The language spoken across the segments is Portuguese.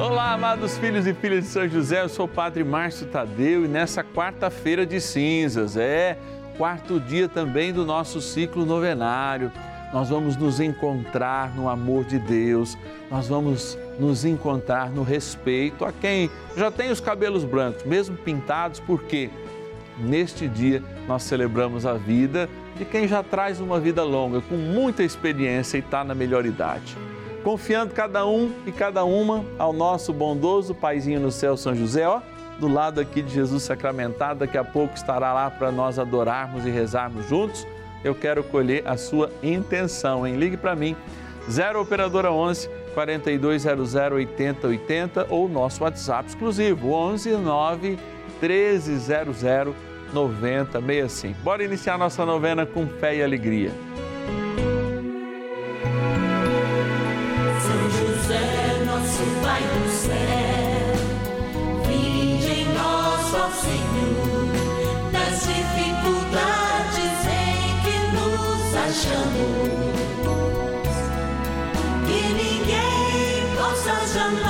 Olá, amados filhos e filhas de São José, eu sou o Padre Márcio Tadeu e nessa quarta-feira de cinzas, é quarto dia também do nosso ciclo novenário. Nós vamos nos encontrar no amor de Deus, nós vamos nos encontrar no respeito a quem já tem os cabelos brancos, mesmo pintados, porque neste dia nós celebramos a vida de quem já traz uma vida longa, com muita experiência e está na melhor idade confiando cada um e cada uma ao nosso bondoso Paizinho no céu, São José, ó, do lado aqui de Jesus sacramentado, daqui a pouco estará lá para nós adorarmos e rezarmos juntos. Eu quero colher a sua intenção, hein? Ligue para mim, 0 operadora 11 4200 8080 ou nosso WhatsApp exclusivo, 11 9 1300 9065. Bora iniciar nossa novena com fé e alegria. sunlight.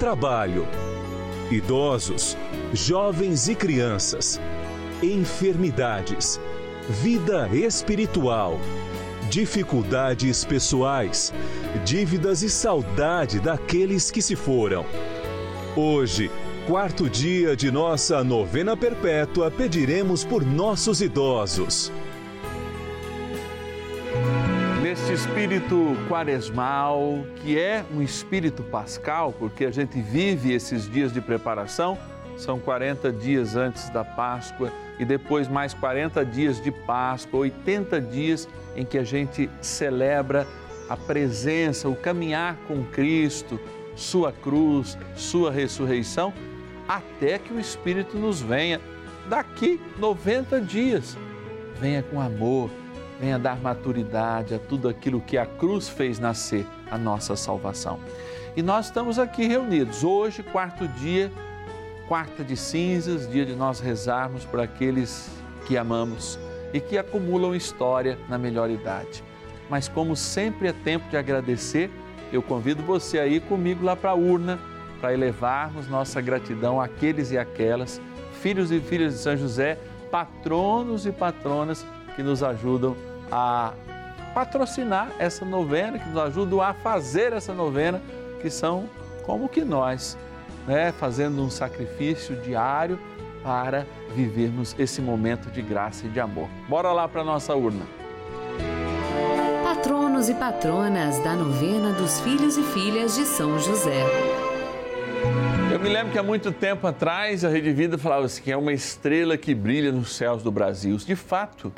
trabalho, idosos, jovens e crianças, enfermidades, vida espiritual, dificuldades pessoais, dívidas e saudade daqueles que se foram. Hoje, quarto dia de nossa novena perpétua, pediremos por nossos idosos neste espírito quaresmal, que é um espírito pascal, porque a gente vive esses dias de preparação, são 40 dias antes da Páscoa e depois mais 40 dias de Páscoa, 80 dias em que a gente celebra a presença, o caminhar com Cristo, Sua cruz, Sua ressurreição, até que o Espírito nos venha daqui 90 dias. Venha com amor venha dar maturidade a tudo aquilo que a cruz fez nascer, a nossa salvação. E nós estamos aqui reunidos hoje, quarto dia, quarta de cinzas, dia de nós rezarmos por aqueles que amamos e que acumulam história na melhor idade. Mas como sempre é tempo de agradecer, eu convido você a ir comigo lá para a urna para elevarmos nossa gratidão àqueles e aquelas, filhos e filhas de São José, patronos e patronas que nos ajudam patrocinar essa novena, que nos ajudam a fazer essa novena, que são como que nós, né, fazendo um sacrifício diário para vivermos esse momento de graça e de amor. Bora lá para nossa urna. Patronos e patronas da novena dos filhos e filhas de São José. Eu me lembro que há muito tempo atrás a Rede Vida falava assim que é uma estrela que brilha nos céus do Brasil. De fato,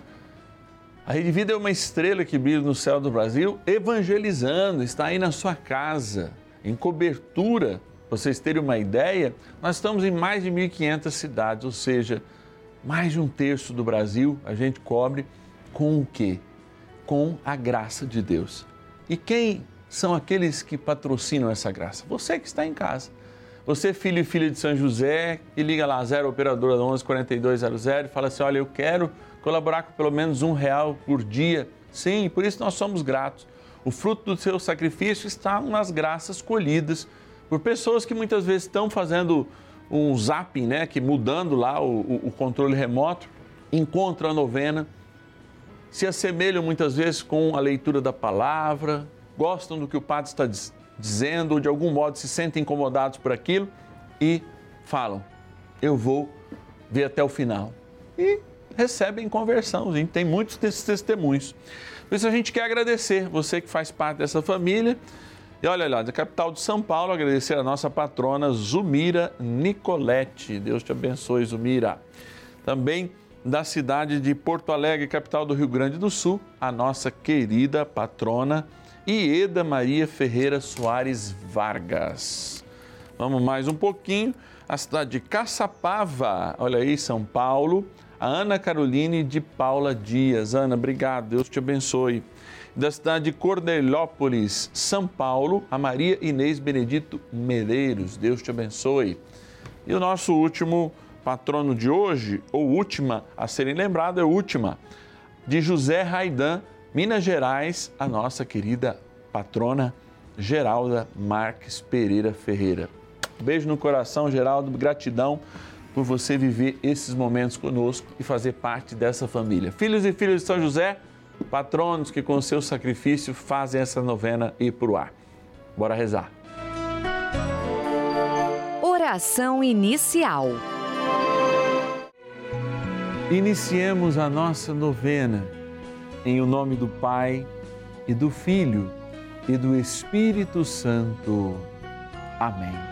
a Rede Vida é uma estrela que brilha no céu do Brasil, evangelizando, está aí na sua casa, em cobertura. Pra vocês terem uma ideia, nós estamos em mais de 1.500 cidades, ou seja, mais de um terço do Brasil a gente cobre com o quê? Com a graça de Deus. E quem são aqueles que patrocinam essa graça? Você que está em casa. Você, filho e filha de São José, e liga lá, 0 operadora 11 4200 e fala assim: olha, eu quero colaborar com pelo menos um real por dia. Sim, por isso nós somos gratos. O fruto do seu sacrifício está nas graças colhidas por pessoas que muitas vezes estão fazendo um zapping, né, que mudando lá o, o controle remoto, encontram a novena, se assemelham muitas vezes com a leitura da palavra, gostam do que o padre está dizendo ou de algum modo se sentem incomodados por aquilo e falam: Eu vou ver até o final. E recebem conversão. Gente tem muitos desses testemunhos. Por isso a gente quer agradecer você que faz parte dessa família. E olha lá, da capital de São Paulo, agradecer a nossa patrona Zumira Nicolete. Deus te abençoe, Zumira. Também da cidade de Porto Alegre, capital do Rio Grande do Sul, a nossa querida patrona Ieda Maria Ferreira Soares Vargas. Vamos mais um pouquinho. A cidade de Caçapava, olha aí, São Paulo a Ana Caroline de Paula Dias. Ana, obrigado, Deus te abençoe. Da cidade de Cordelópolis, São Paulo, a Maria Inês Benedito Medeiros. Deus te abençoe. E o nosso último patrono de hoje, ou última a serem lembrado, é última, de José Raidan, Minas Gerais, a nossa querida patrona Geralda Marques Pereira Ferreira. Beijo no coração, Geraldo, gratidão por você viver esses momentos conosco e fazer parte dessa família. Filhos e filhas de São José, patronos que com seu sacrifício fazem essa novena ir para o ar. Bora rezar. Oração inicial. Iniciemos a nossa novena em o nome do Pai e do Filho e do Espírito Santo. Amém.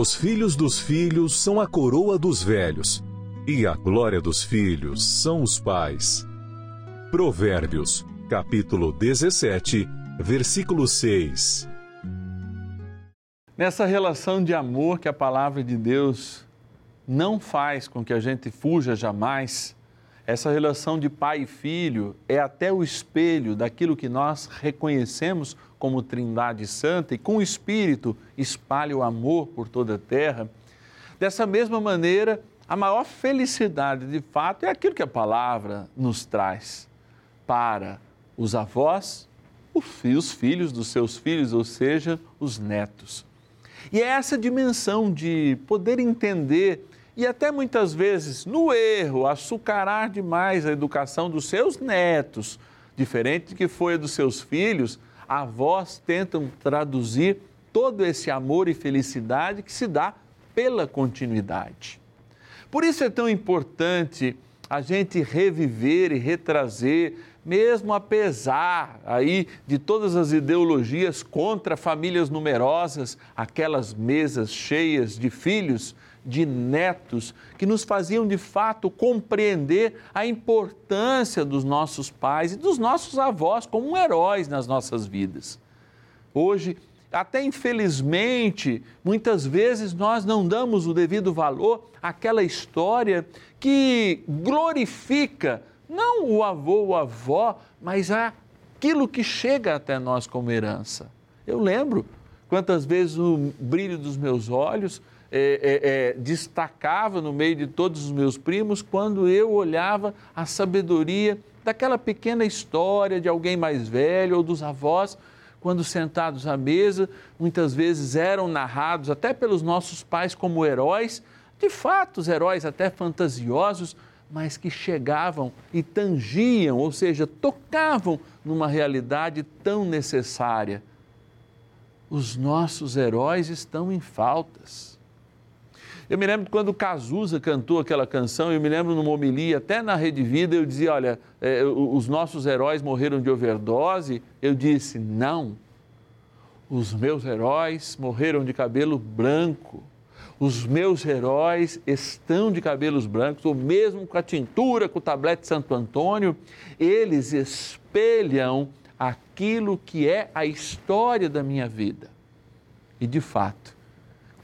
Os filhos dos filhos são a coroa dos velhos e a glória dos filhos são os pais. Provérbios, capítulo 17, versículo 6. Nessa relação de amor que a palavra de Deus não faz com que a gente fuja jamais, essa relação de pai e filho é até o espelho daquilo que nós reconhecemos como Trindade Santa e com o Espírito espalha o amor por toda a terra. Dessa mesma maneira, a maior felicidade, de fato, é aquilo que a palavra nos traz para os avós, os filhos dos seus filhos, ou seja, os netos. E é essa dimensão de poder entender e até muitas vezes, no erro, açucarar demais a educação dos seus netos, diferente de que foi a dos seus filhos, avós tentam traduzir todo esse amor e felicidade que se dá pela continuidade. Por isso é tão importante a gente reviver e retrazer mesmo apesar aí de todas as ideologias contra famílias numerosas, aquelas mesas cheias de filhos, de netos, que nos faziam de fato compreender a importância dos nossos pais e dos nossos avós como heróis nas nossas vidas. Hoje, até infelizmente, muitas vezes nós não damos o devido valor àquela história que glorifica não o avô ou a avó, mas aquilo que chega até nós como herança. Eu lembro quantas vezes o brilho dos meus olhos é, é, é, destacava no meio de todos os meus primos quando eu olhava a sabedoria daquela pequena história de alguém mais velho ou dos avós quando sentados à mesa, muitas vezes eram narrados até pelos nossos pais como heróis, de fato, os heróis até fantasiosos, mas que chegavam e tangiam, ou seja, tocavam numa realidade tão necessária. Os nossos heróis estão em faltas. Eu me lembro quando Cazuza cantou aquela canção, eu me lembro numa homilia, até na Rede Vida, eu dizia: olha, é, os nossos heróis morreram de overdose. Eu disse: não, os meus heróis morreram de cabelo branco. Os meus heróis estão de cabelos brancos, ou mesmo com a tintura, com o tablete Santo Antônio, eles espelham aquilo que é a história da minha vida. E de fato,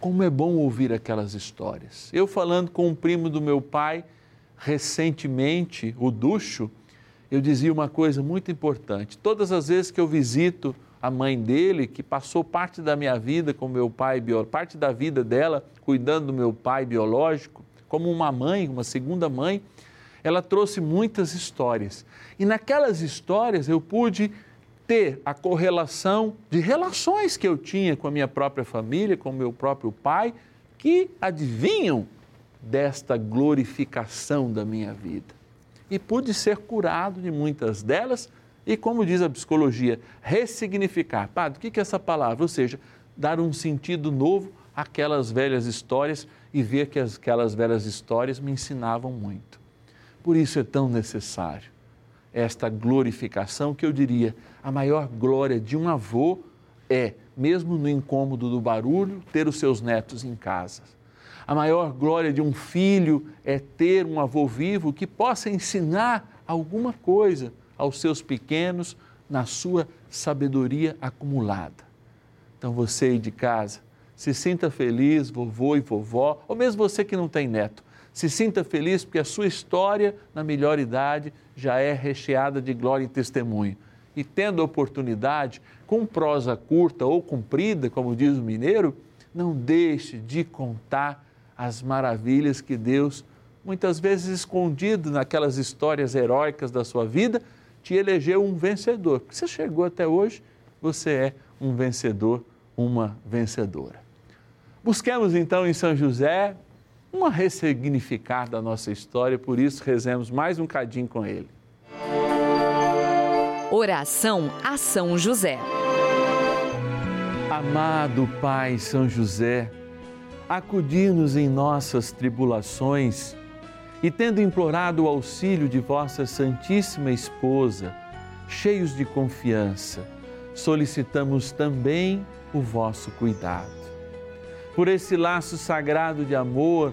como é bom ouvir aquelas histórias. Eu falando com um primo do meu pai recentemente, o Ducho, eu dizia uma coisa muito importante. Todas as vezes que eu visito a mãe dele, que passou parte da minha vida com meu pai, parte da vida dela cuidando do meu pai biológico, como uma mãe, uma segunda mãe, ela trouxe muitas histórias. E naquelas histórias eu pude ter a correlação de relações que eu tinha com a minha própria família, com o meu próprio pai, que adivinham desta glorificação da minha vida. E pude ser curado de muitas delas e, como diz a psicologia, ressignificar. Padre, o que é essa palavra? Ou seja, dar um sentido novo àquelas velhas histórias e ver que aquelas velhas histórias me ensinavam muito. Por isso é tão necessário esta glorificação que eu diria a maior glória de um avô é, mesmo no incômodo do barulho, ter os seus netos em casa. A maior glória de um filho é ter um avô vivo que possa ensinar alguma coisa aos seus pequenos na sua sabedoria acumulada. Então você aí de casa, se sinta feliz, vovô e vovó, ou mesmo você que não tem neto, se sinta feliz porque a sua história, na melhor idade, já é recheada de glória e testemunho. E tendo a oportunidade, com prosa curta ou comprida, como diz o mineiro, não deixe de contar as maravilhas que Deus, muitas vezes escondido naquelas histórias heróicas da sua vida, te elegeu um vencedor. Porque você chegou até hoje, você é um vencedor, uma vencedora. Busquemos então em São José uma ressignificar da nossa história, por isso rezemos mais um cadinho com ele. Oração a São José. Amado Pai São José, acudir-nos em nossas tribulações e, tendo implorado o auxílio de vossa Santíssima Esposa, cheios de confiança, solicitamos também o vosso cuidado por esse laço sagrado de amor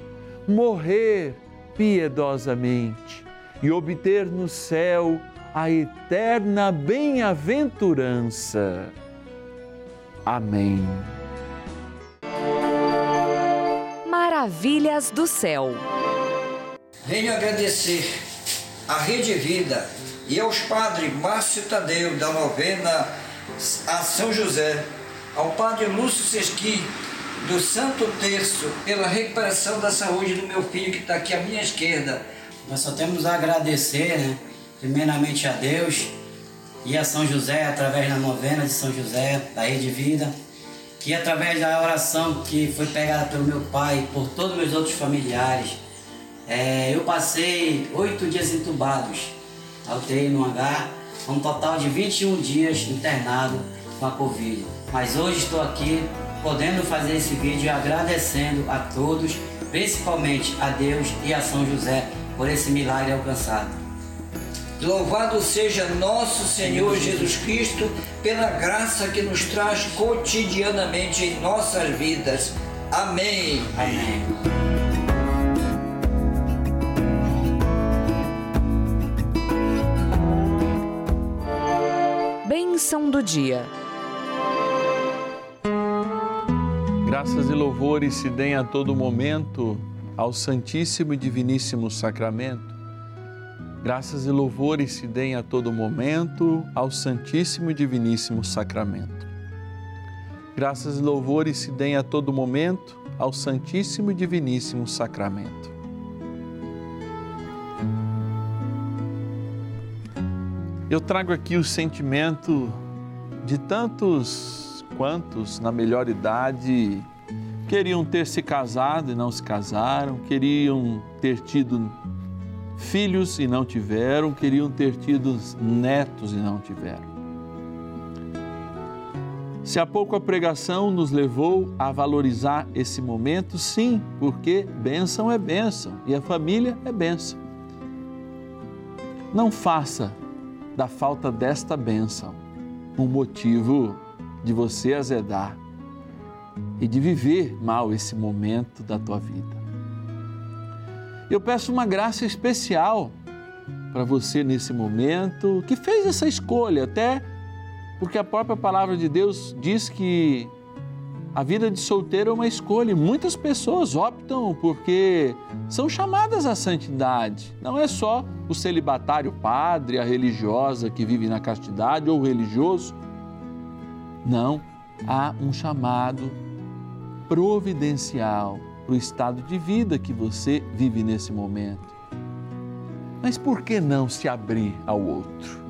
morrer piedosamente e obter no céu a eterna bem-aventurança. Amém. Maravilhas do céu. Venho agradecer à Rede Vida e aos padres Márcio Tadeu da novena a São José, ao padre Lúcio Sesqui do Santo Terço pela recuperação da saúde do meu filho que está aqui à minha esquerda. Nós só temos a agradecer, né? primeiramente a Deus e a São José, através da novena de São José, da Rede Vida, que através da oração que foi pegada pelo meu pai, por todos meus outros familiares, é, eu passei oito dias entubados, alterei no hangar, um total de 21 dias internado com a Covid. Mas hoje estou aqui podendo fazer esse vídeo agradecendo a todos, principalmente a Deus e a São José por esse milagre alcançado. Louvado seja nosso Senhor Jesus Cristo pela graça que nos traz cotidianamente em nossas vidas. Amém. Amém. Bênção do dia. Graças e louvores se deem a todo momento ao Santíssimo e Diviníssimo Sacramento. Graças e louvores se deem a todo momento ao Santíssimo e Diviníssimo Sacramento. Graças e louvores se deem a todo momento ao Santíssimo e Diviníssimo Sacramento. Eu trago aqui o sentimento de tantos quantos, na melhor idade, queriam ter se casado e não se casaram, queriam ter tido filhos e não tiveram, queriam ter tido netos e não tiveram. Se há pouco a pregação nos levou a valorizar esse momento, sim, porque bênção é bênção e a família é bênção. Não faça da falta desta bênção um motivo de você azedar e de viver mal esse momento da tua vida. Eu peço uma graça especial para você nesse momento que fez essa escolha, até porque a própria palavra de Deus diz que a vida de solteiro é uma escolha e muitas pessoas optam porque são chamadas à santidade. Não é só o celibatário padre, a religiosa que vive na castidade ou o religioso. Não, há um chamado providencial para o estado de vida que você vive nesse momento. Mas por que não se abrir ao outro?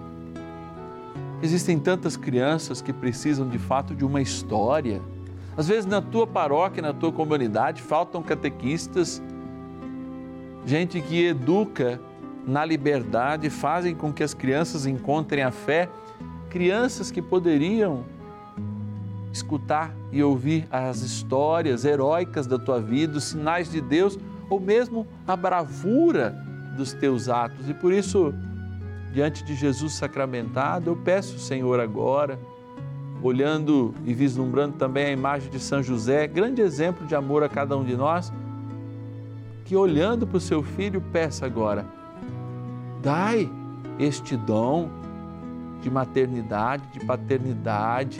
Existem tantas crianças que precisam de fato de uma história. Às vezes na tua paróquia, na tua comunidade, faltam catequistas, gente que educa na liberdade, fazem com que as crianças encontrem a fé, crianças que poderiam escutar e ouvir as histórias heróicas da tua vida, os sinais de Deus ou mesmo a bravura dos teus atos. E por isso, diante de Jesus sacramentado, eu peço, Senhor, agora, olhando e vislumbrando também a imagem de São José, grande exemplo de amor a cada um de nós, que olhando para o seu filho, peça agora: dai este dom de maternidade, de paternidade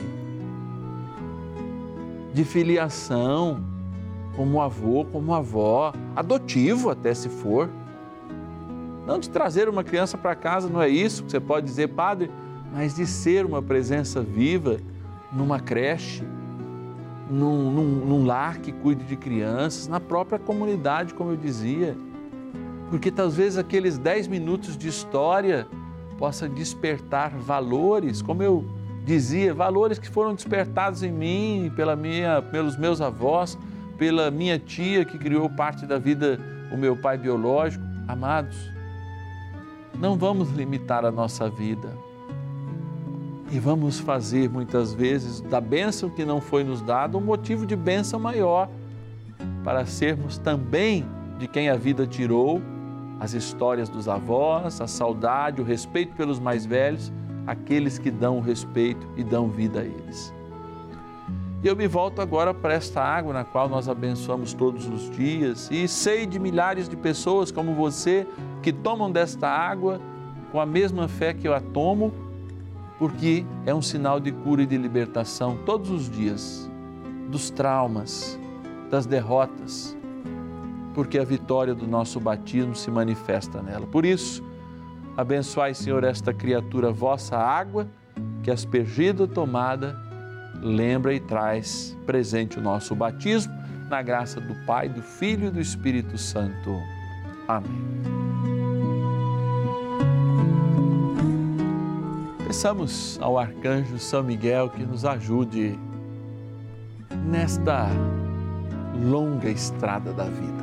de filiação, como avô, como avó, adotivo até se for. Não de trazer uma criança para casa, não é isso que você pode dizer, padre, mas de ser uma presença viva numa creche, num, num, num lar que cuide de crianças, na própria comunidade, como eu dizia. Porque talvez aqueles dez minutos de história possa despertar valores, como eu dizia, valores que foram despertados em mim pela minha, pelos meus avós, pela minha tia que criou parte da vida o meu pai biológico. Amados, não vamos limitar a nossa vida. E vamos fazer muitas vezes da bênção que não foi nos dada um motivo de bênção maior, para sermos também de quem a vida tirou, as histórias dos avós, a saudade, o respeito pelos mais velhos, aqueles que dão respeito e dão vida a eles. E eu me volto agora para esta água na qual nós abençoamos todos os dias e sei de milhares de pessoas como você que tomam desta água com a mesma fé que eu a tomo, porque é um sinal de cura e de libertação todos os dias dos traumas, das derrotas, porque a vitória do nosso batismo se manifesta nela. Por isso, abençoai, Senhor, esta criatura vossa água, que aspergida tomada lembra e traz presente o nosso batismo, na graça do Pai, do Filho e do Espírito Santo. Amém. Peçamos ao arcanjo São Miguel que nos ajude nesta longa estrada da vida.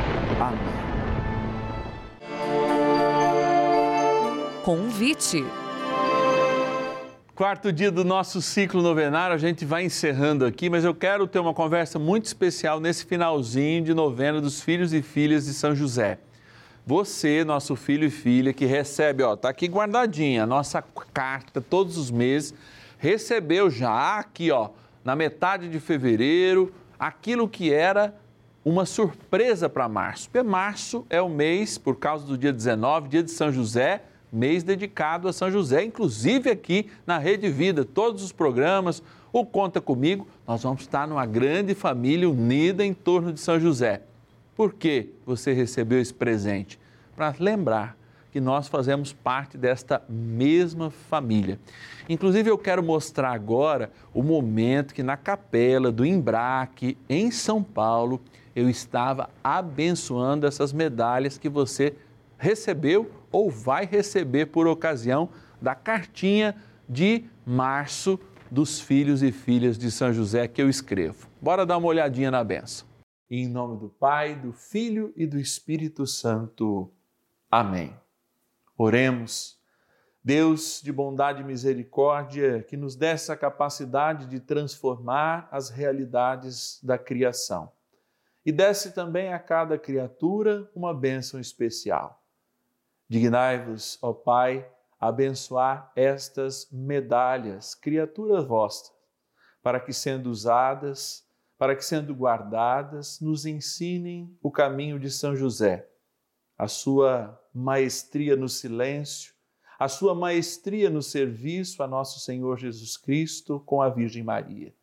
Amém. Convite. Quarto dia do nosso ciclo novenário, a gente vai encerrando aqui, mas eu quero ter uma conversa muito especial nesse finalzinho de novena dos filhos e filhas de São José. Você, nosso filho e filha, que recebe, ó, tá aqui guardadinha a nossa carta todos os meses, recebeu já aqui, ó, na metade de fevereiro, aquilo que era uma surpresa para março. Porque março é o mês, por causa do dia 19, dia de São José, mês dedicado a São José, inclusive aqui na Rede Vida, todos os programas, o Conta Comigo, nós vamos estar numa grande família unida em torno de São José. Por que você recebeu esse presente? Para lembrar que nós fazemos parte desta mesma família. Inclusive, eu quero mostrar agora o momento que na capela do Embraque, em São Paulo, eu estava abençoando essas medalhas que você recebeu ou vai receber por ocasião da cartinha de março dos filhos e filhas de São José que eu escrevo. Bora dar uma olhadinha na benção. Em nome do Pai, do Filho e do Espírito Santo. Amém. Oremos. Deus de bondade e misericórdia, que nos dê essa capacidade de transformar as realidades da criação. E desse também a cada criatura uma bênção especial Dignai-vos, ó Pai, abençoar estas medalhas, criaturas vossas, para que, sendo usadas, para que, sendo guardadas, nos ensinem o caminho de São José, a sua maestria no silêncio, a sua maestria no serviço a nosso Senhor Jesus Cristo com a Virgem Maria.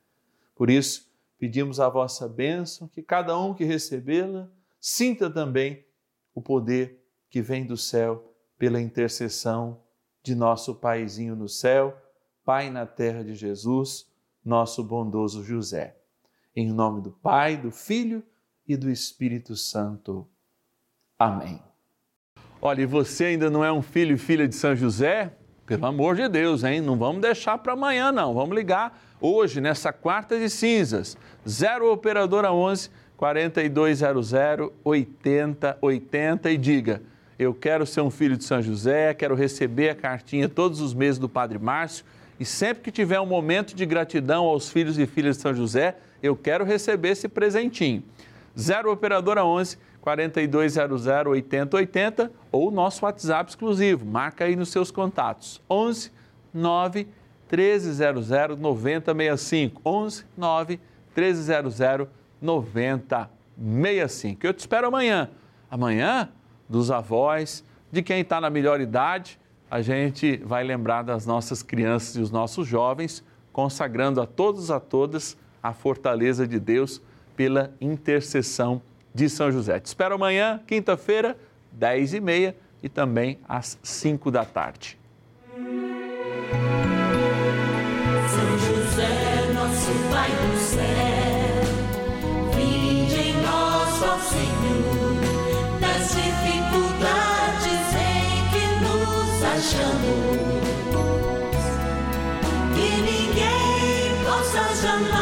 Por isso, pedimos a vossa bênção, que cada um que recebê-la sinta também o poder que vem do céu pela intercessão de nosso Paizinho no céu, Pai na terra de Jesus, nosso bondoso José. Em nome do Pai, do Filho e do Espírito Santo. Amém. Olha, e você ainda não é um filho e filha de São José? Pelo amor de Deus, hein? Não vamos deixar para amanhã, não. Vamos ligar hoje, nessa quarta de cinzas. 0 Operadora 11 4200 8080 e diga eu quero ser um filho de São José, quero receber a cartinha todos os meses do Padre Márcio e sempre que tiver um momento de gratidão aos filhos e filhas de São José, eu quero receber esse presentinho. 0 Operadora 11 4200 8080 ou nosso WhatsApp exclusivo. Marca aí nos seus contatos. 11 9 1300 9065. 11 9 1300 9065. Eu te espero amanhã. Amanhã dos avós, de quem está na melhor idade, a gente vai lembrar das nossas crianças e os nossos jovens, consagrando a todos e a todas a fortaleza de Deus pela intercessão de São José. Te espero amanhã, quinta-feira, 10 e meia, e também às 5 da tarde. São José, nosso Pai do céu, vinde em nós, ó Senhor, nas dificuldades em que nos achamos, que ninguém possa jamais